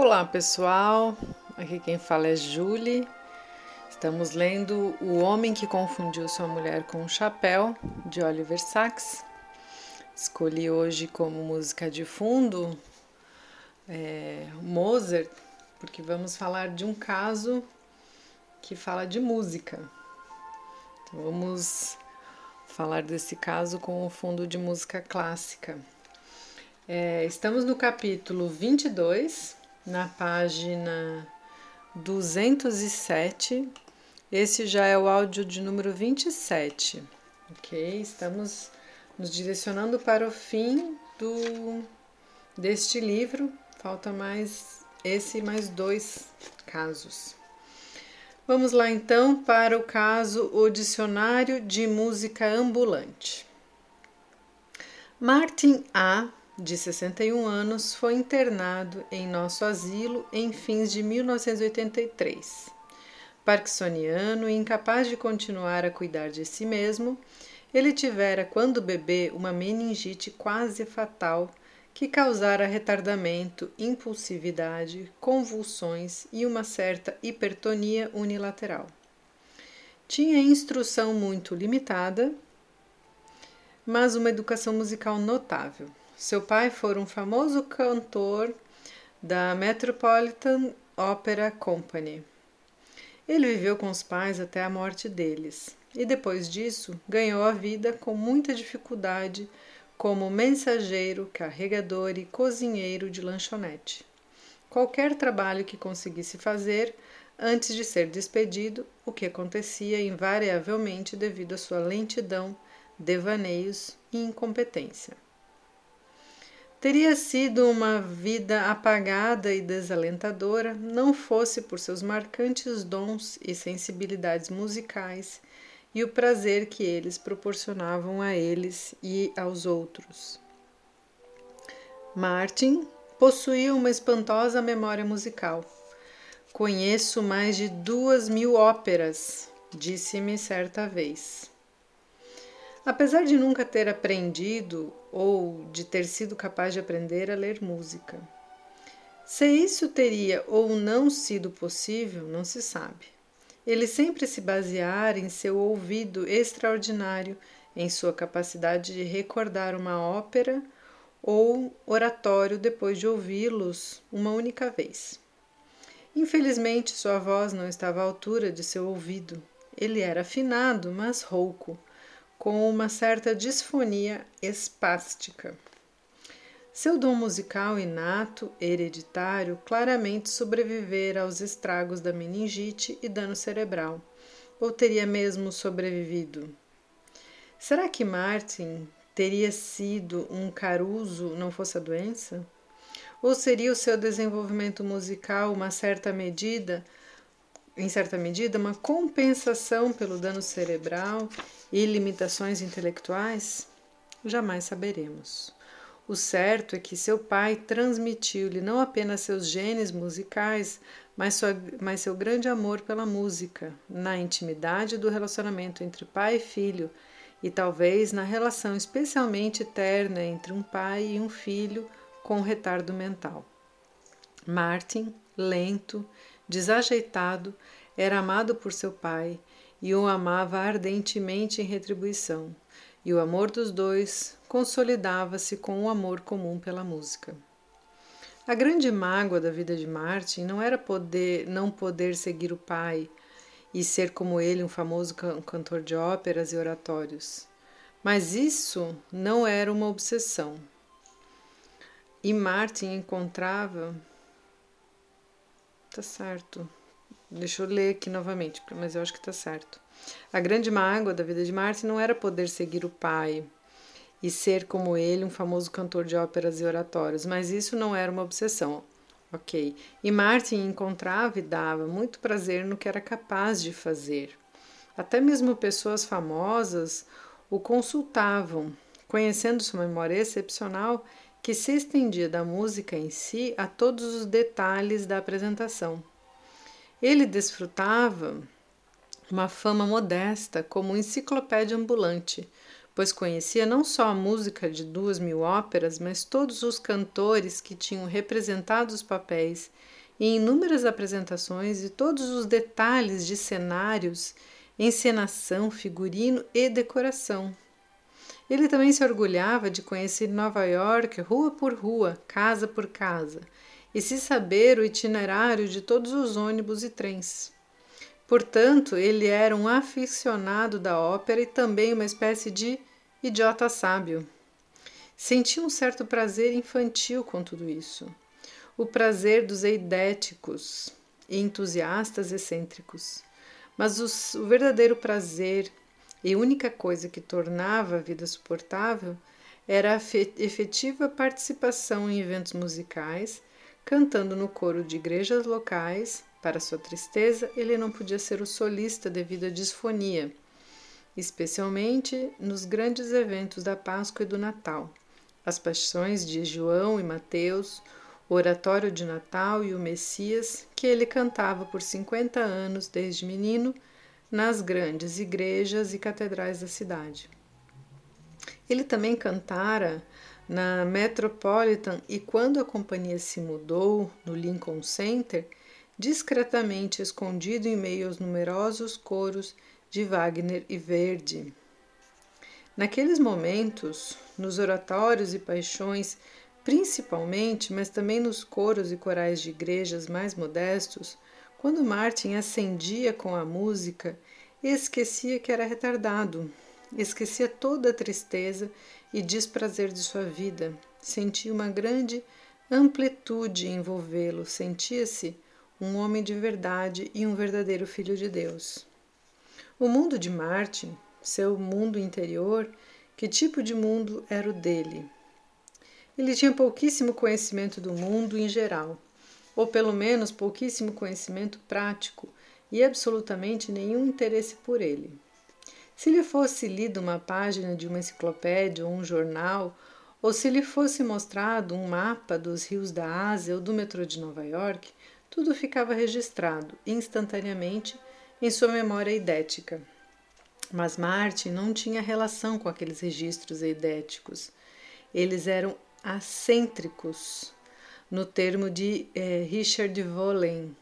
Olá pessoal, aqui quem fala é Julie. Estamos lendo O Homem que Confundiu Sua Mulher com um Chapéu, de Oliver Sacks. Escolhi hoje como música de fundo é, Mozart, porque vamos falar de um caso que fala de música. Então, vamos falar desse caso com o fundo de música clássica. É, estamos no capítulo 22 na página 207. Esse já é o áudio de número 27, ok? Estamos nos direcionando para o fim do deste livro. Falta mais esse mais dois casos. Vamos lá então para o caso O Dicionário de Música Ambulante. Martin A de 61 anos, foi internado em nosso asilo em fins de 1983. Parkinsoniano e incapaz de continuar a cuidar de si mesmo, ele tivera, quando bebê, uma meningite quase fatal que causara retardamento, impulsividade, convulsões e uma certa hipertonia unilateral. Tinha instrução muito limitada, mas uma educação musical notável. Seu pai foi um famoso cantor da Metropolitan Opera Company. Ele viveu com os pais até a morte deles e depois disso ganhou a vida com muita dificuldade como mensageiro, carregador e cozinheiro de lanchonete. Qualquer trabalho que conseguisse fazer antes de ser despedido, o que acontecia invariavelmente devido à sua lentidão, devaneios e incompetência. Teria sido uma vida apagada e desalentadora, não fosse por seus marcantes dons e sensibilidades musicais e o prazer que eles proporcionavam a eles e aos outros. Martin possuía uma espantosa memória musical. Conheço mais de duas mil óperas, disse-me certa vez. Apesar de nunca ter aprendido ou de ter sido capaz de aprender a ler música. Se isso teria ou não sido possível, não se sabe. Ele sempre se baseara em seu ouvido extraordinário, em sua capacidade de recordar uma ópera ou oratório depois de ouvi-los uma única vez. Infelizmente, sua voz não estava à altura de seu ouvido. Ele era afinado, mas rouco com uma certa disfonia espástica. Seu dom musical inato, hereditário, claramente sobrevivera aos estragos da meningite e dano cerebral, ou teria mesmo sobrevivido. Será que Martin teria sido um caruso não fosse a doença? Ou seria o seu desenvolvimento musical uma certa medida em certa medida, uma compensação pelo dano cerebral e limitações intelectuais? Jamais saberemos. O certo é que seu pai transmitiu-lhe não apenas seus genes musicais, mas, sua, mas seu grande amor pela música, na intimidade do relacionamento entre pai e filho, e talvez na relação especialmente terna entre um pai e um filho com retardo mental. Martin, lento, desajeitado, era amado por seu pai e o amava ardentemente em retribuição, e o amor dos dois consolidava-se com o amor comum pela música. A grande mágoa da vida de Martin não era poder não poder seguir o pai e ser como ele um famoso cantor de óperas e oratórios. Mas isso não era uma obsessão. E Martin encontrava Tá certo. Deixa eu ler aqui novamente, mas eu acho que tá certo. A grande mágoa da vida de Martin não era poder seguir o pai e ser como ele, um famoso cantor de óperas e oratórios, mas isso não era uma obsessão. Ok. E Martin encontrava e dava muito prazer no que era capaz de fazer. Até mesmo pessoas famosas o consultavam, conhecendo sua memória excepcional que se estendia da música em si a todos os detalhes da apresentação. Ele desfrutava uma fama modesta como enciclopédia ambulante, pois conhecia não só a música de duas mil óperas, mas todos os cantores que tinham representado os papéis em inúmeras apresentações e todos os detalhes de cenários, encenação, figurino e decoração. Ele também se orgulhava de conhecer Nova York rua por rua, casa por casa, e se saber o itinerário de todos os ônibus e trens. Portanto, ele era um aficionado da ópera e também uma espécie de idiota sábio. Sentia um certo prazer infantil com tudo isso. O prazer dos eidéticos e entusiastas excêntricos. Mas os, o verdadeiro prazer e única coisa que tornava a vida suportável era a efetiva participação em eventos musicais, cantando no coro de igrejas locais. Para sua tristeza, ele não podia ser o solista devido à disfonia especialmente nos grandes eventos da Páscoa e do Natal, as paixões de João e Mateus, o oratório de Natal e o Messias, que ele cantava por 50 anos desde menino nas grandes igrejas e catedrais da cidade. Ele também cantara na Metropolitan e quando a companhia se mudou no Lincoln Center, discretamente escondido em meio aos numerosos coros de Wagner e Verdi. Naqueles momentos, nos oratórios e paixões, principalmente, mas também nos coros e corais de igrejas mais modestos, quando Martin acendia com a música, esquecia que era retardado, esquecia toda a tristeza e desprazer de sua vida, sentia uma grande amplitude envolvê-lo, sentia-se um homem de verdade e um verdadeiro filho de Deus. O mundo de Martin, seu mundo interior, que tipo de mundo era o dele? Ele tinha pouquíssimo conhecimento do mundo em geral, ou pelo menos pouquíssimo conhecimento prático e absolutamente nenhum interesse por ele. Se lhe fosse lida uma página de uma enciclopédia ou um jornal, ou se lhe fosse mostrado um mapa dos rios da Ásia ou do metrô de Nova York, tudo ficava registrado instantaneamente em sua memória eidética. Mas Martin não tinha relação com aqueles registros eidéticos. Eles eram acêntricos, no termo de eh, Richard Vollen,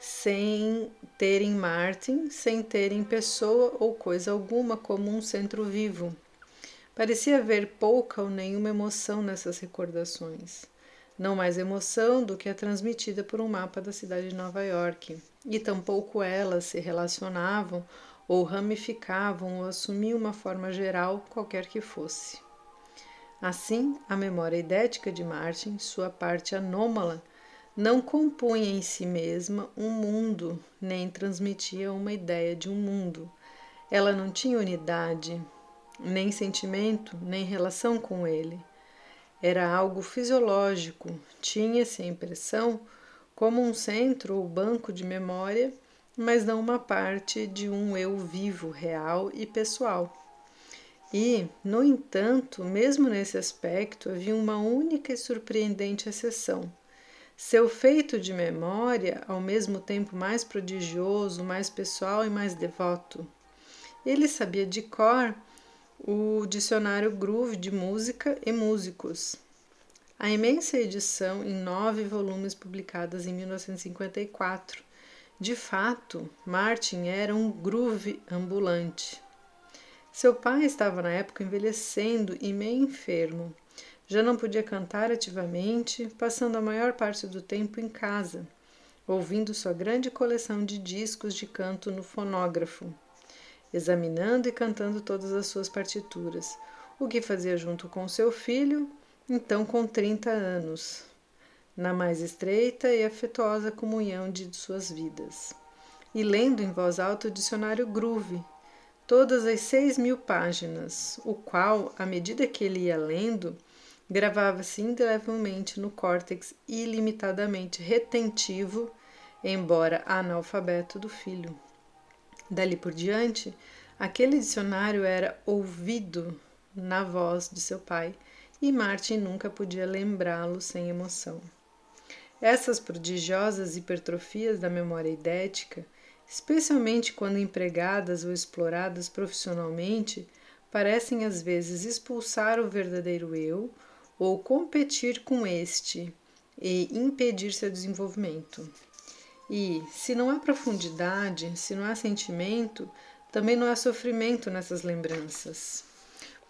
sem terem Martin, sem terem pessoa ou coisa alguma como um centro vivo. Parecia haver pouca ou nenhuma emoção nessas recordações não mais emoção do que a transmitida por um mapa da cidade de Nova York, e tampouco elas se relacionavam ou ramificavam ou assumiam uma forma geral, qualquer que fosse. Assim, a memória idética de Martin, sua parte anômala, não compunha em si mesma um mundo, nem transmitia uma ideia de um mundo. Ela não tinha unidade, nem sentimento, nem relação com ele. Era algo fisiológico, tinha-se a impressão como um centro ou banco de memória, mas não uma parte de um eu vivo, real e pessoal. E, no entanto, mesmo nesse aspecto, havia uma única e surpreendente exceção. Seu feito de memória, ao mesmo tempo mais prodigioso, mais pessoal e mais devoto. Ele sabia de cor o Dicionário Groove de Música e Músicos. A imensa edição em nove volumes publicadas em 1954. De fato, Martin era um groove ambulante. Seu pai estava na época envelhecendo e meio enfermo. Já não podia cantar ativamente, passando a maior parte do tempo em casa, ouvindo sua grande coleção de discos de canto no fonógrafo examinando e cantando todas as suas partituras, o que fazia junto com seu filho, então com 30 anos, na mais estreita e afetuosa comunhão de suas vidas. E lendo em voz alta o dicionário Groove, todas as seis mil páginas, o qual, à medida que ele ia lendo, gravava-se indelevelmente no córtex ilimitadamente retentivo, embora analfabeto do filho. Dali por diante, aquele dicionário era ouvido na voz de seu pai e Martin nunca podia lembrá-lo sem emoção. Essas prodigiosas hipertrofias da memória idética, especialmente quando empregadas ou exploradas profissionalmente, parecem às vezes expulsar o verdadeiro eu ou competir com este e impedir seu desenvolvimento. E, se não há profundidade, se não há sentimento, também não há sofrimento nessas lembranças.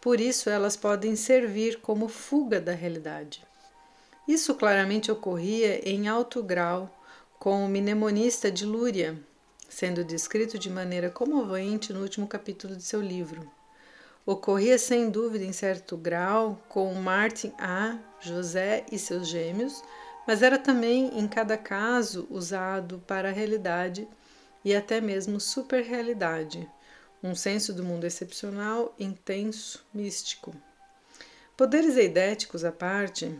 Por isso, elas podem servir como fuga da realidade. Isso claramente ocorria em alto grau com o mnemonista de Lúria, sendo descrito de maneira comovente no último capítulo de seu livro. Ocorria sem dúvida em certo grau com Martin A, José e seus gêmeos, mas era também em cada caso usado para a realidade e até mesmo superrealidade, um senso do mundo excepcional, intenso, místico. Poderes eidéticos à parte,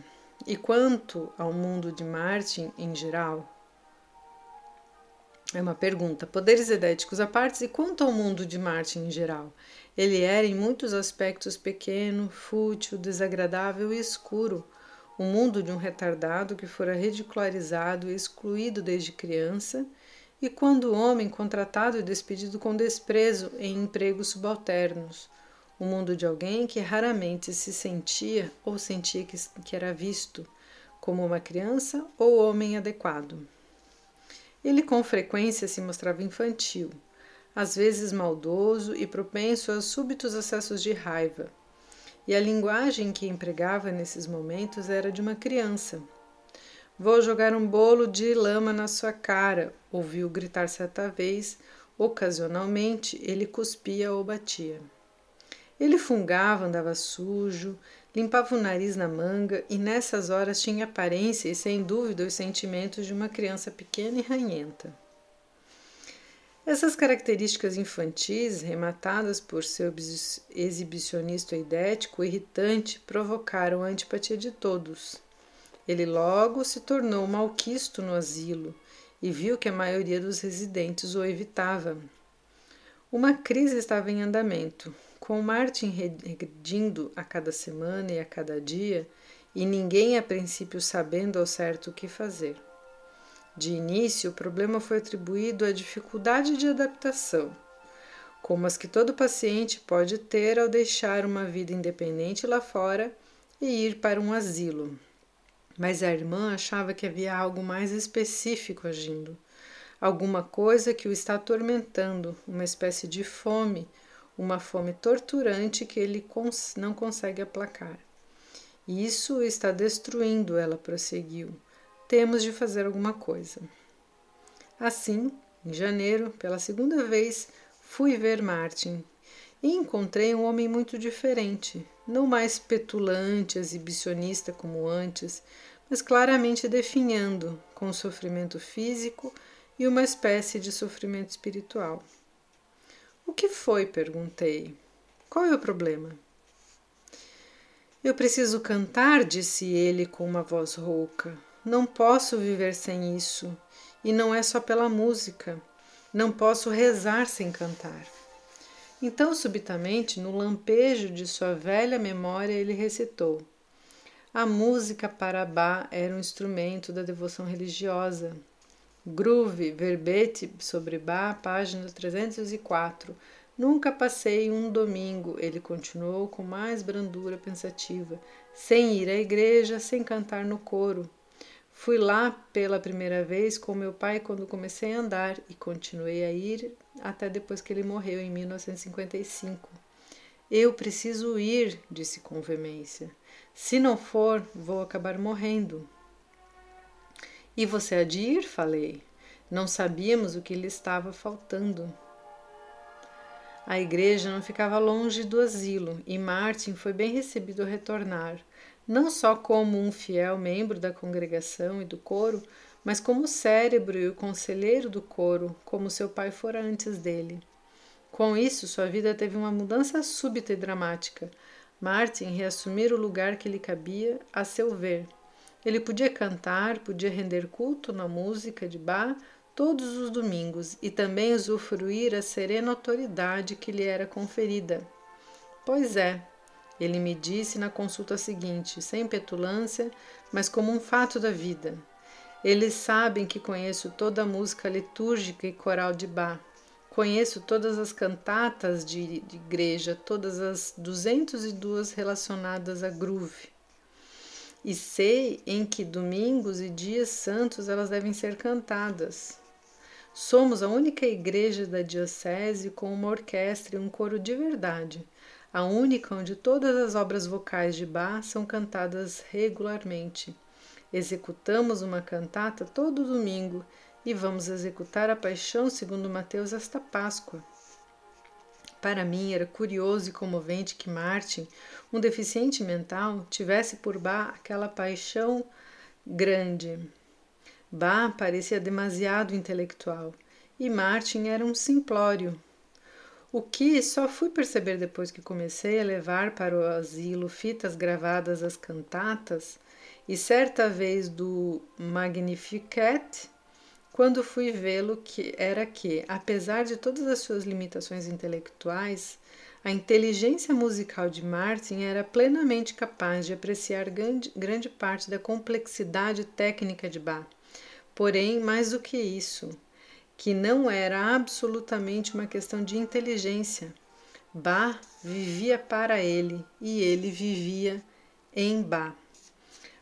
e quanto ao mundo de Martin em geral? É uma pergunta. Poderes eidéticos à parte, e quanto ao mundo de Martin em geral? Ele era em muitos aspectos pequeno, fútil, desagradável e escuro o mundo de um retardado que fora ridicularizado e excluído desde criança, e quando homem contratado e despedido com desprezo em empregos subalternos, o mundo de alguém que raramente se sentia ou sentia que, que era visto como uma criança ou homem adequado. Ele com frequência se mostrava infantil, às vezes maldoso e propenso a súbitos acessos de raiva e a linguagem que empregava nesses momentos era de uma criança. Vou jogar um bolo de lama na sua cara, ouviu gritar certa vez. Ocasionalmente ele cuspia ou batia. Ele fungava, andava sujo, limpava o nariz na manga e nessas horas tinha aparência e sem dúvida os sentimentos de uma criança pequena e ranhenta. Essas características infantis, rematadas por seu exibicionista idético irritante, provocaram a antipatia de todos. Ele logo se tornou malquisto no asilo e viu que a maioria dos residentes o evitava. Uma crise estava em andamento, com Martin regredindo a cada semana e a cada dia, e ninguém a princípio sabendo ao certo o que fazer. De início, o problema foi atribuído à dificuldade de adaptação, como as que todo paciente pode ter ao deixar uma vida independente lá fora e ir para um asilo. Mas a irmã achava que havia algo mais específico agindo, alguma coisa que o está atormentando, uma espécie de fome, uma fome torturante que ele não consegue aplacar. Isso o está destruindo, ela prosseguiu temos de fazer alguma coisa. Assim, em janeiro, pela segunda vez, fui ver Martin e encontrei um homem muito diferente, não mais petulante, exibicionista como antes, mas claramente definhando com sofrimento físico e uma espécie de sofrimento espiritual. Que foi? perguntei. Qual é o problema? Eu preciso cantar, disse ele com uma voz rouca. Não posso viver sem isso, e não é só pela música. Não posso rezar sem cantar. Então, subitamente, no lampejo de sua velha memória, ele recitou: A música para Bá era um instrumento da devoção religiosa. Groove, verbete sobre Bá, página 304. Nunca passei um domingo, ele continuou com mais brandura pensativa, sem ir à igreja, sem cantar no coro. Fui lá pela primeira vez com meu pai quando comecei a andar e continuei a ir até depois que ele morreu em 1955. Eu preciso ir, disse com veemência. Se não for, vou acabar morrendo. E você há de ir? falei. Não sabíamos o que lhe estava faltando. A igreja não ficava longe do asilo e Martin foi bem recebido ao retornar não só como um fiel membro da congregação e do coro, mas como o cérebro e o conselheiro do coro, como seu pai fora antes dele. Com isso, sua vida teve uma mudança súbita e dramática. Martin reassumir o lugar que lhe cabia, a seu ver. Ele podia cantar, podia render culto na música de Bach todos os domingos e também usufruir a serena autoridade que lhe era conferida. Pois é, ele me disse na consulta seguinte, sem petulância, mas como um fato da vida. Eles sabem que conheço toda a música litúrgica e coral de Bach. Conheço todas as cantatas de, de igreja, todas as 202 relacionadas a groove. E sei em que domingos e dias santos elas devem ser cantadas. Somos a única igreja da Diocese com uma orquestra e um coro de verdade, a única onde todas as obras vocais de Bach são cantadas regularmente. Executamos uma cantata todo domingo e vamos executar a Paixão segundo Mateus esta Páscoa. Para mim era curioso e comovente que Martin, um deficiente mental, tivesse por Bach aquela paixão grande. Bach parecia demasiado intelectual e Martin era um simplório. O que só fui perceber depois que comecei a levar para o asilo fitas gravadas às cantatas e certa vez do Magnificat, quando fui vê-lo, que era que, apesar de todas as suas limitações intelectuais, a inteligência musical de Martin era plenamente capaz de apreciar grande, grande parte da complexidade técnica de Bach Porém, mais do que isso, que não era absolutamente uma questão de inteligência. Bá vivia para ele e ele vivia em Bá.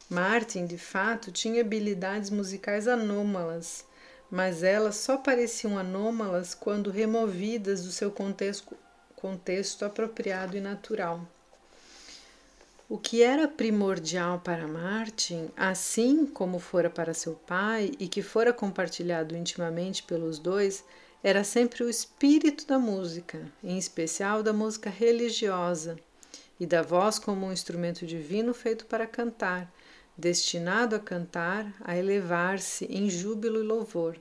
Martin, de fato, tinha habilidades musicais anômalas, mas elas só pareciam anômalas quando removidas do seu contexto, contexto apropriado e natural. O que era primordial para Martin, assim como fora para seu pai e que fora compartilhado intimamente pelos dois, era sempre o espírito da música, em especial da música religiosa, e da voz como um instrumento divino feito para cantar, destinado a cantar, a elevar-se em júbilo e louvor.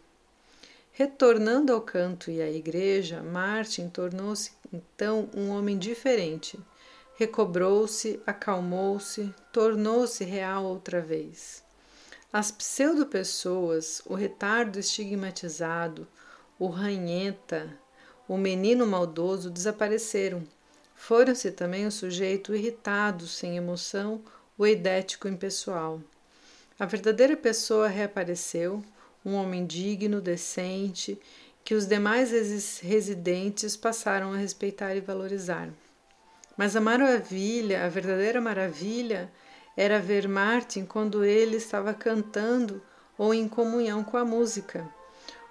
Retornando ao canto e à igreja, Martin tornou-se então um homem diferente recobrou-se, acalmou-se, tornou-se real outra vez. As pseudo-pessoas, o retardo estigmatizado, o ranhenta, o menino maldoso desapareceram. Foram-se também o sujeito irritado, sem emoção, o eidético impessoal. A verdadeira pessoa reapareceu, um homem digno, decente, que os demais residentes passaram a respeitar e valorizar. Mas a maravilha, a verdadeira maravilha, era ver Martin quando ele estava cantando ou em comunhão com a música,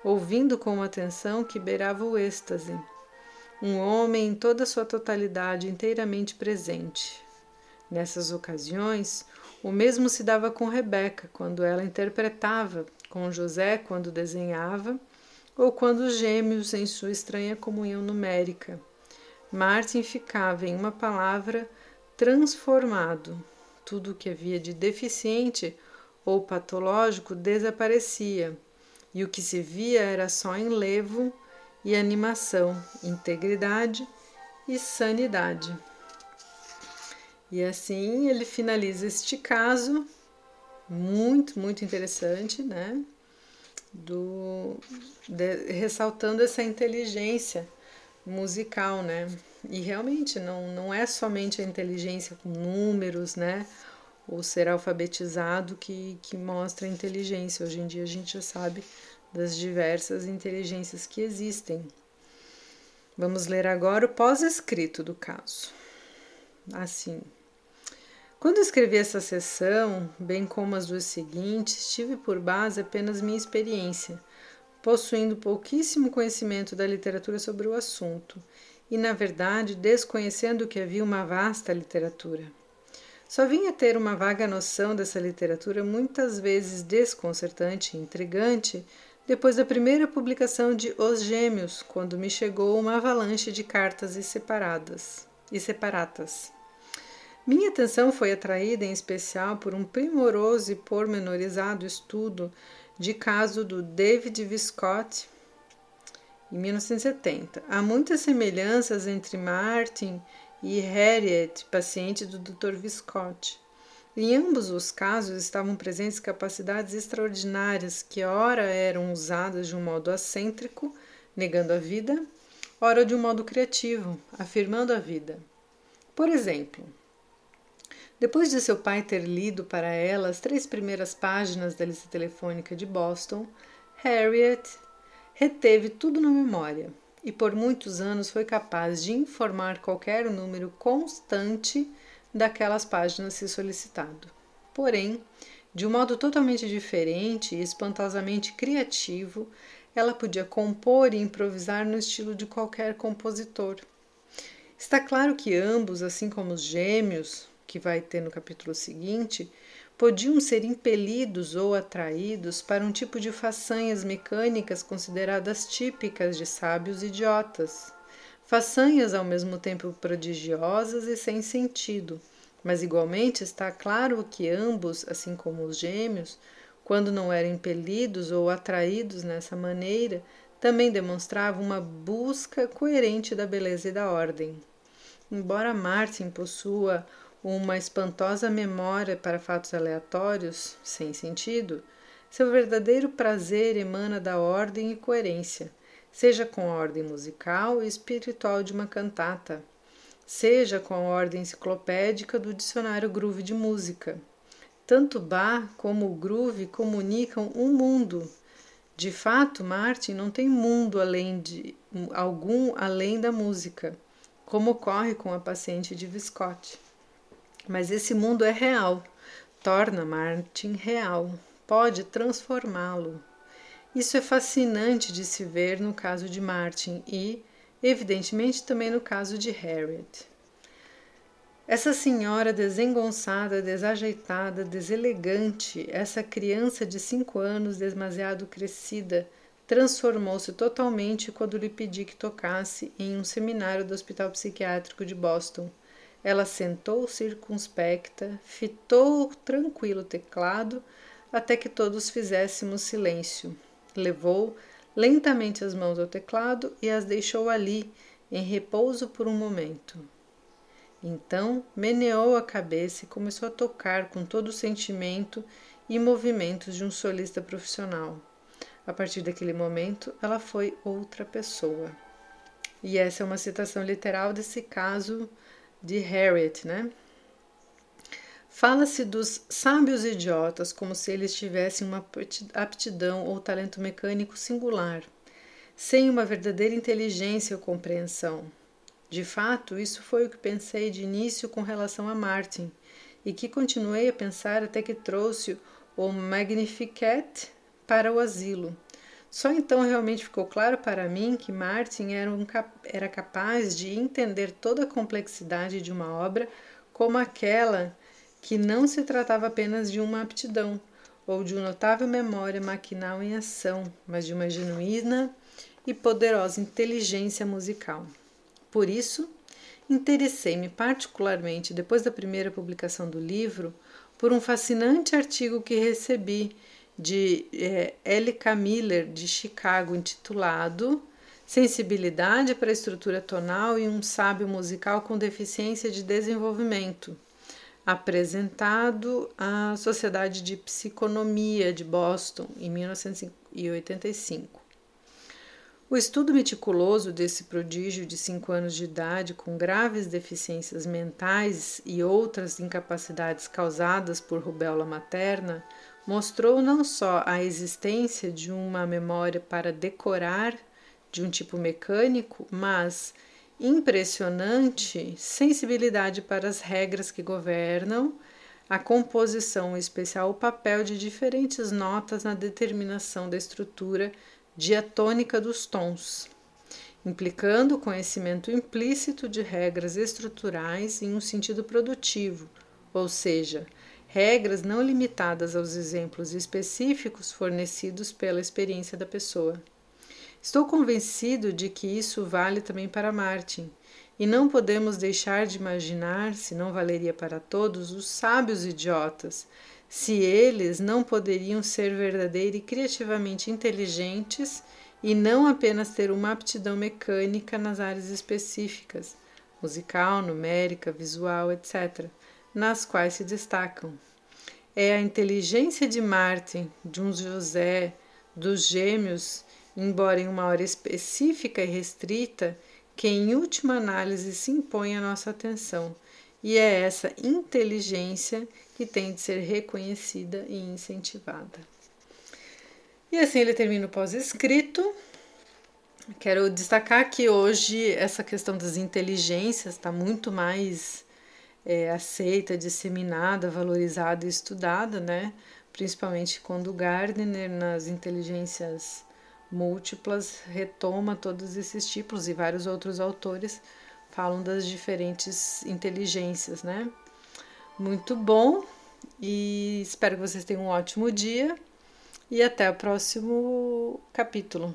ouvindo com uma atenção que beirava o êxtase. Um homem em toda a sua totalidade inteiramente presente. Nessas ocasiões, o mesmo se dava com Rebeca quando ela interpretava, com José quando desenhava, ou quando os gêmeos em sua estranha comunhão numérica. Martin ficava, em uma palavra, transformado. Tudo o que havia de deficiente ou patológico desaparecia, e o que se via era só enlevo e animação, integridade e sanidade. E assim ele finaliza este caso, muito, muito interessante, né? Do, de, ressaltando essa inteligência musical, né? E realmente não, não é somente a inteligência com números, né? Ou ser alfabetizado que, que mostra a inteligência. Hoje em dia a gente já sabe das diversas inteligências que existem. Vamos ler agora o pós-escrito do caso. Assim. Quando escrevi essa sessão, bem como as duas seguintes, tive por base apenas minha experiência possuindo pouquíssimo conhecimento da literatura sobre o assunto e, na verdade, desconhecendo que havia uma vasta literatura. Só vinha ter uma vaga noção dessa literatura, muitas vezes desconcertante e intrigante, depois da primeira publicação de Os Gêmeos, quando me chegou uma avalanche de cartas e separadas e separatas. Minha atenção foi atraída em especial por um primoroso e pormenorizado estudo de caso do David Viscott, em 1970. Há muitas semelhanças entre Martin e Harriet, paciente do Dr. Viscott. Em ambos os casos estavam presentes capacidades extraordinárias que, ora eram usadas de um modo excêntrico, negando a vida, ora de um modo criativo, afirmando a vida. Por exemplo, depois de seu pai ter lido para ela as três primeiras páginas da lista telefônica de Boston, Harriet reteve tudo na memória e por muitos anos foi capaz de informar qualquer número constante daquelas páginas se solicitado. Porém, de um modo totalmente diferente e espantosamente criativo, ela podia compor e improvisar no estilo de qualquer compositor. Está claro que ambos, assim como os gêmeos, que vai ter no capítulo seguinte, podiam ser impelidos ou atraídos para um tipo de façanhas mecânicas consideradas típicas de sábios idiotas. Façanhas ao mesmo tempo prodigiosas e sem sentido, mas igualmente está claro que ambos, assim como os gêmeos, quando não eram impelidos ou atraídos nessa maneira, também demonstravam uma busca coerente da beleza e da ordem. Embora Martin possua uma espantosa memória para fatos aleatórios, sem sentido, seu verdadeiro prazer emana da ordem e coerência, seja com a ordem musical e espiritual de uma cantata, seja com a ordem enciclopédica do dicionário groove de música. Tanto Bach como o groove comunicam um mundo. De fato, Martin não tem mundo além de algum além da música, como ocorre com a paciente de Visconti. Mas esse mundo é real, torna Martin real, pode transformá-lo. Isso é fascinante de se ver no caso de Martin e, evidentemente, também no caso de Harriet. Essa senhora desengonçada, desajeitada, deselegante, essa criança de cinco anos demasiado crescida, transformou-se totalmente quando lhe pedi que tocasse em um seminário do Hospital Psiquiátrico de Boston ela sentou circunspecta, fitou tranquilo o teclado até que todos fizéssemos silêncio. Levou lentamente as mãos ao teclado e as deixou ali, em repouso por um momento. Então meneou a cabeça e começou a tocar com todo o sentimento e movimentos de um solista profissional. A partir daquele momento, ela foi outra pessoa. E essa é uma citação literal desse caso de Harriet, né? Fala-se dos sábios idiotas como se eles tivessem uma aptidão ou talento mecânico singular, sem uma verdadeira inteligência ou compreensão. De fato, isso foi o que pensei de início com relação a Martin, e que continuei a pensar até que trouxe o Magnificat para o asilo. Só então realmente ficou claro para mim que Martin era, um, era capaz de entender toda a complexidade de uma obra como aquela que não se tratava apenas de uma aptidão ou de uma notável memória maquinal em ação, mas de uma genuína e poderosa inteligência musical. Por isso, interessei-me particularmente, depois da primeira publicação do livro, por um fascinante artigo que recebi de é, L.K. Miller, de Chicago, intitulado Sensibilidade para a Estrutura Tonal e um Sábio Musical com Deficiência de Desenvolvimento, apresentado à Sociedade de Psiconomia de Boston em 1985. O estudo meticuloso desse prodígio de cinco anos de idade com graves deficiências mentais e outras incapacidades causadas por rubéola materna mostrou não só a existência de uma memória para decorar de um tipo mecânico, mas impressionante sensibilidade para as regras que governam a composição, em especial o papel de diferentes notas na determinação da estrutura diatônica dos tons, implicando o conhecimento implícito de regras estruturais em um sentido produtivo, ou seja, regras não limitadas aos exemplos específicos fornecidos pela experiência da pessoa. Estou convencido de que isso vale também para Martin, e não podemos deixar de imaginar, se não valeria para todos, os sábios idiotas, se eles não poderiam ser verdadeira e criativamente inteligentes e não apenas ter uma aptidão mecânica nas áreas específicas, musical, numérica, visual, etc nas quais se destacam. É a inteligência de Martin, de um José, dos gêmeos, embora em uma hora específica e restrita, que em última análise se impõe à nossa atenção, e é essa inteligência que tem de ser reconhecida e incentivada. E assim ele termina o pós-escrito, Quero destacar que hoje essa questão das inteligências está muito mais é, aceita, disseminada, valorizada e estudada, né? Principalmente quando Gardner, nas inteligências múltiplas, retoma todos esses tipos e vários outros autores falam das diferentes inteligências, né? Muito bom e espero que vocês tenham um ótimo dia e até o próximo capítulo.